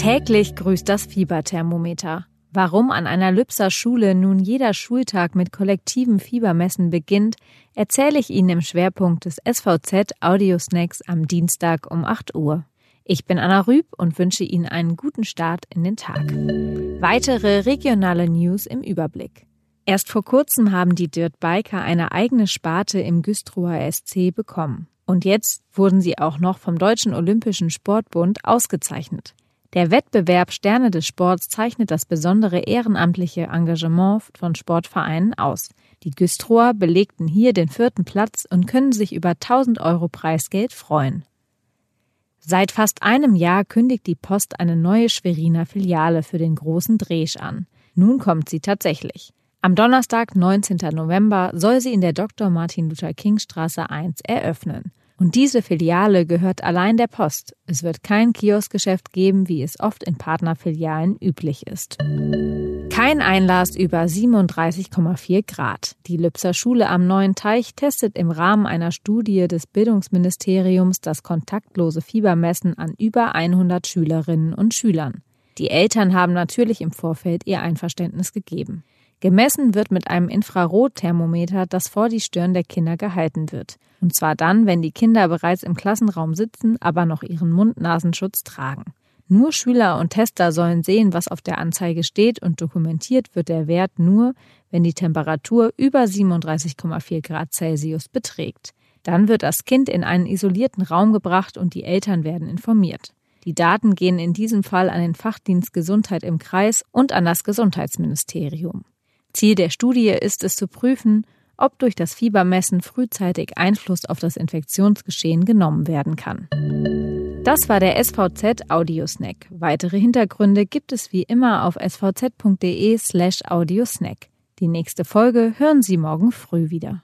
Täglich grüßt das Fieberthermometer. Warum an einer Lübser Schule nun jeder Schultag mit kollektiven Fiebermessen beginnt, erzähle ich Ihnen im Schwerpunkt des SVZ Audio Snacks am Dienstag um 8 Uhr. Ich bin Anna Rüb und wünsche Ihnen einen guten Start in den Tag. Weitere regionale News im Überblick. Erst vor kurzem haben die Dirt Biker eine eigene Sparte im Güstrower SC bekommen. Und jetzt wurden sie auch noch vom Deutschen Olympischen Sportbund ausgezeichnet. Der Wettbewerb Sterne des Sports zeichnet das besondere ehrenamtliche Engagement von Sportvereinen aus. Die Güstrower belegten hier den vierten Platz und können sich über 1000 Euro Preisgeld freuen. Seit fast einem Jahr kündigt die Post eine neue Schweriner Filiale für den großen Dresch an. Nun kommt sie tatsächlich. Am Donnerstag, 19. November, soll sie in der Dr. Martin Luther King Straße 1 eröffnen. Und diese Filiale gehört allein der Post. Es wird kein Kioskgeschäft geben, wie es oft in Partnerfilialen üblich ist. Kein Einlass über 37,4 Grad. Die Lübser Schule am Neuen Teich testet im Rahmen einer Studie des Bildungsministeriums das kontaktlose Fiebermessen an über 100 Schülerinnen und Schülern. Die Eltern haben natürlich im Vorfeld ihr Einverständnis gegeben. Gemessen wird mit einem Infrarotthermometer, das vor die Stirn der Kinder gehalten wird. Und zwar dann, wenn die Kinder bereits im Klassenraum sitzen, aber noch ihren Mund-Nasenschutz tragen. Nur Schüler und Tester sollen sehen, was auf der Anzeige steht und dokumentiert wird der Wert nur, wenn die Temperatur über 37,4 Grad Celsius beträgt. Dann wird das Kind in einen isolierten Raum gebracht und die Eltern werden informiert. Die Daten gehen in diesem Fall an den Fachdienst Gesundheit im Kreis und an das Gesundheitsministerium. Ziel der Studie ist es zu prüfen, ob durch das Fiebermessen frühzeitig Einfluss auf das Infektionsgeschehen genommen werden kann. Das war der SVZ Audiosnack. Weitere Hintergründe gibt es wie immer auf svz.de slash audiosnack. Die nächste Folge hören Sie morgen früh wieder.